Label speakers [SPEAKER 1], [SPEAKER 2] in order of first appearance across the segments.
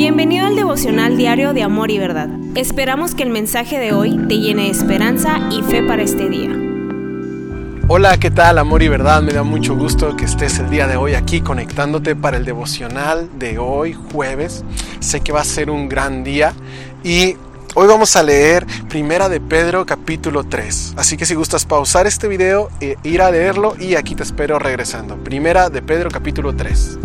[SPEAKER 1] Bienvenido al devocional diario de Amor y Verdad. Esperamos que el mensaje de hoy te llene de esperanza y fe para este día.
[SPEAKER 2] Hola, ¿qué tal? Amor y Verdad, me da mucho gusto que estés el día de hoy aquí conectándote para el devocional de hoy, jueves. Sé que va a ser un gran día y Hoy vamos a leer Primera de Pedro capítulo 3. Así que si gustas pausar este video, e ir a leerlo y aquí te espero regresando. Primera de Pedro capítulo 3.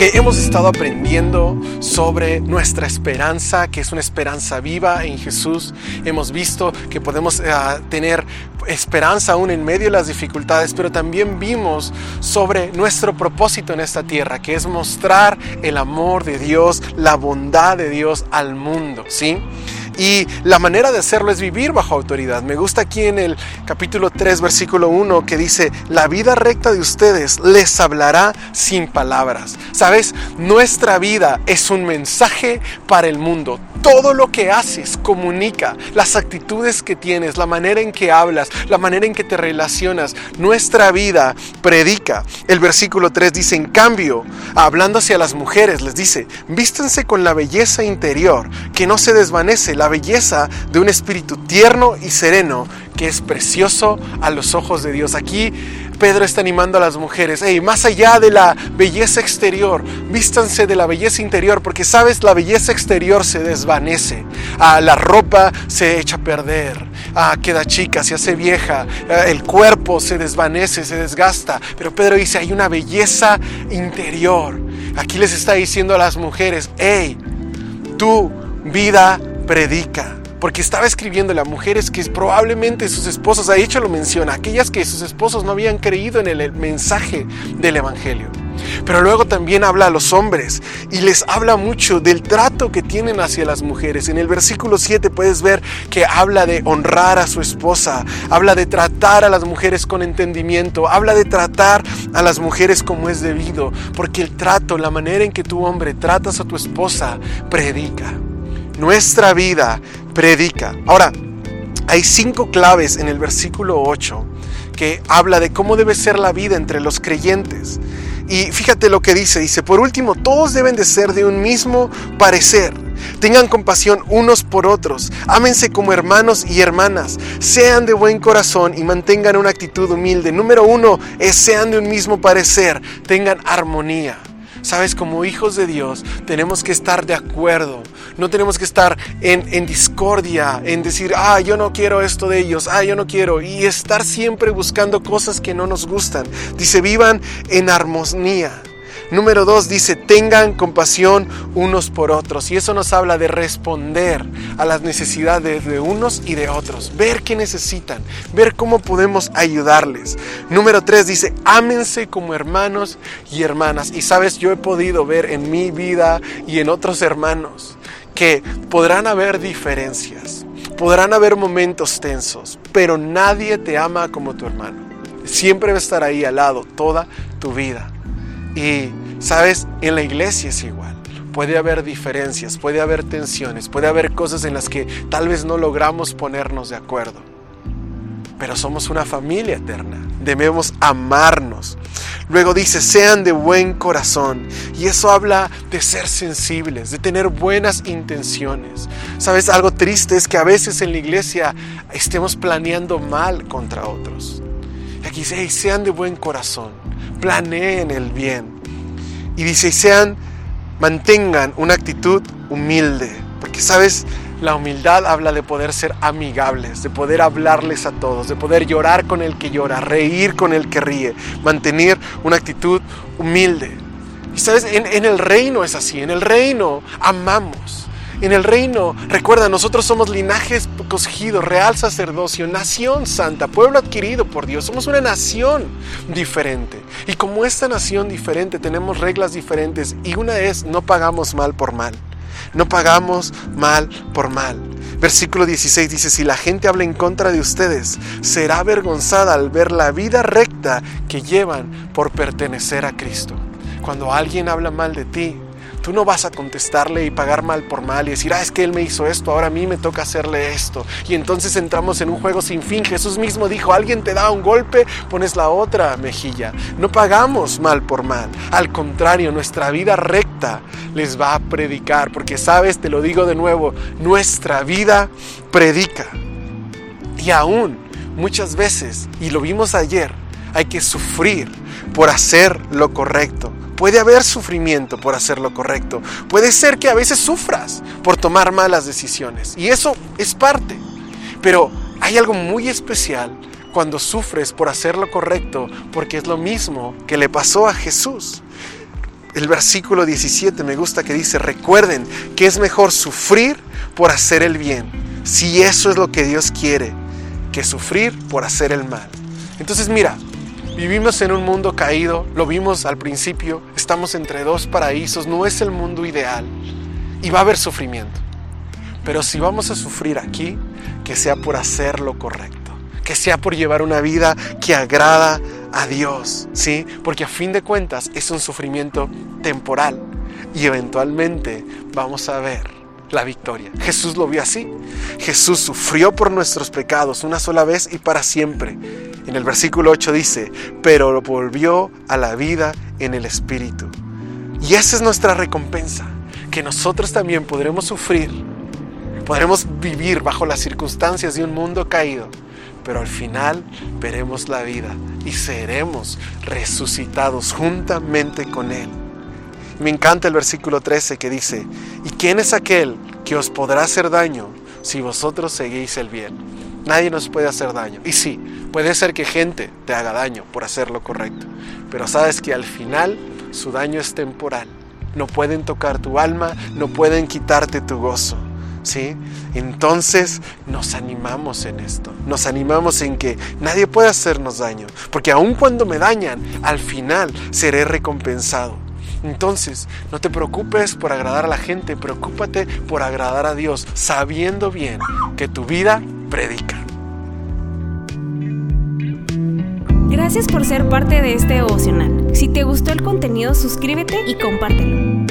[SPEAKER 2] Hemos estado aprendiendo sobre nuestra esperanza, que es una esperanza viva en Jesús. Hemos visto que podemos eh, tener esperanza aún en medio de las dificultades, pero también vimos sobre nuestro propósito en esta tierra, que es mostrar el amor de Dios, la bondad de Dios al mundo, ¿sí? Y la manera de hacerlo es vivir bajo autoridad. Me gusta aquí en el capítulo 3, versículo 1, que dice, la vida recta de ustedes les hablará sin palabras. Sabes, nuestra vida es un mensaje para el mundo. Todo lo que haces comunica las actitudes que tienes, la manera en que hablas, la manera en que te relacionas. Nuestra vida predica. El versículo 3 dice, en cambio, hablando hacia las mujeres, les dice, vístense con la belleza interior que no se desvanece, la belleza de un espíritu tierno y sereno que es precioso a los ojos de Dios. Aquí Pedro está animando a las mujeres, hey, más allá de la belleza exterior, vístanse de la belleza interior, porque sabes, la belleza exterior se desvanece, ah, la ropa se echa a perder, ah, queda chica, se hace vieja, ah, el cuerpo se desvanece, se desgasta, pero Pedro dice, hay una belleza interior. Aquí les está diciendo a las mujeres, hey, tu vida predica porque estaba escribiéndole a mujeres que probablemente sus esposos, de hecho lo menciona, aquellas que sus esposos no habían creído en el mensaje del Evangelio. Pero luego también habla a los hombres y les habla mucho del trato que tienen hacia las mujeres. En el versículo 7 puedes ver que habla de honrar a su esposa, habla de tratar a las mujeres con entendimiento, habla de tratar a las mujeres como es debido, porque el trato, la manera en que tu hombre tratas a tu esposa, predica. Nuestra vida predica. Ahora, hay cinco claves en el versículo 8 que habla de cómo debe ser la vida entre los creyentes. Y fíjate lo que dice, dice, por último, todos deben de ser de un mismo parecer. Tengan compasión unos por otros, ámense como hermanos y hermanas, sean de buen corazón y mantengan una actitud humilde. Número uno es sean de un mismo parecer, tengan armonía. Sabes, como hijos de Dios tenemos que estar de acuerdo, no tenemos que estar en, discordia, en decir, ah, yo no quiero esto de ellos, ah, yo no quiero, y estar siempre buscando cosas que no nos gustan. Dice, vivan en armonía. Número dos dice, tengan compasión unos por otros. Y eso nos habla de responder a las necesidades de unos y de otros. Ver qué necesitan, ver cómo podemos ayudarles. Número tres dice, ámense como hermanos y hermanas. Y sabes, yo he podido ver en mi vida y en otros hermanos que podrán haber diferencias, podrán haber momentos tensos, pero nadie te ama como tu hermano. Siempre va a estar ahí al lado toda tu vida. Y, sabes, en la iglesia es igual. Puede haber diferencias, puede haber tensiones, puede haber cosas en las que tal vez no logramos ponernos de acuerdo. Pero somos una familia eterna. Debemos amarnos. Luego dice, sean de buen corazón. Y eso habla de ser sensibles, de tener buenas intenciones. Sabes, algo triste es que a veces en la iglesia estemos planeando mal contra otros. Aquí dice, sean de buen corazón planeen el bien. Y dice, sean, mantengan una actitud humilde. Porque sabes, la humildad habla de poder ser amigables, de poder hablarles a todos, de poder llorar con el que llora, reír con el que ríe, mantener una actitud humilde. Y sabes, en, el reino es así, en el reino amamos. En el reino, recuerda, nosotros somos linajes escogidos, real sacerdocio, nación santa, pueblo adquirido por Dios. Somos una nación diferente. Y como esta nación diferente, tenemos reglas diferentes. Y una es, no pagamos mal por mal. No pagamos mal por mal. Versículo 16 dice, si la gente habla en contra de ustedes, será avergonzada al ver la vida recta que llevan por pertenecer a Cristo. Cuando alguien habla mal de ti, Tú no vas a contestarle y pagar mal por mal y decir, ah, es que él me hizo esto, ahora a mí me toca hacerle esto. Y entonces entramos en un juego sin fin. Jesús mismo dijo, alguien te da un golpe, pones la otra mejilla. No pagamos mal por mal. Al contrario, nuestra vida recta les va a predicar, porque sabes, te lo digo de nuevo, nuestra vida predica. Y aún muchas veces, y lo vimos ayer, hay que sufrir por hacer lo correcto. Puede haber sufrimiento por hacer lo correcto. Puede ser que a veces sufras por tomar malas decisiones. Y eso es parte. Pero hay algo muy especial cuando sufres por hacer lo correcto, porque es lo mismo que le pasó a Jesús. El versículo 17 me gusta que dice, recuerden que es mejor sufrir por hacer el bien, si eso es lo que Dios quiere, que sufrir por hacer el mal. Entonces mira, Vivimos en un mundo caído, lo vimos al principio, estamos entre dos paraísos, no es el mundo ideal y va a haber sufrimiento. Pero si vamos a sufrir aquí, que sea por hacer lo correcto, que sea por llevar una vida que agrada a Dios, ¿sí? Porque a fin de cuentas es un sufrimiento temporal y eventualmente vamos a ver la victoria. Jesús lo vio así. Jesús sufrió por nuestros pecados una sola vez y para siempre en el versículo 8 dice, pero volvió a la vida en el Espíritu. Y esa es nuestra recompensa, que nosotros también podremos sufrir, podremos vivir bajo las circunstancias de un mundo caído, pero al final veremos la vida y seremos resucitados juntamente con Él. Me encanta el versículo 13 que dice, ¿y quién es aquel que os podrá hacer daño si vosotros seguís el bien? Nadie nos puede hacer daño. Y sí, puede ser que gente te haga daño por hacer lo correcto, pero sabes que al final su daño es temporal. No pueden tocar tu alma, no pueden quitarte tu gozo. ¿Sí? Entonces nos animamos en esto, nos animamos en que nadie puede hacernos daño, porque aun cuando me dañan, al final seré recompensado. Entonces, no te preocupes por agradar a la gente, preocúpate por agradar a Dios, sabiendo bien que tu vida predica.
[SPEAKER 1] Gracias por ser parte de este devocional. Si te gustó el contenido, suscríbete y compártelo.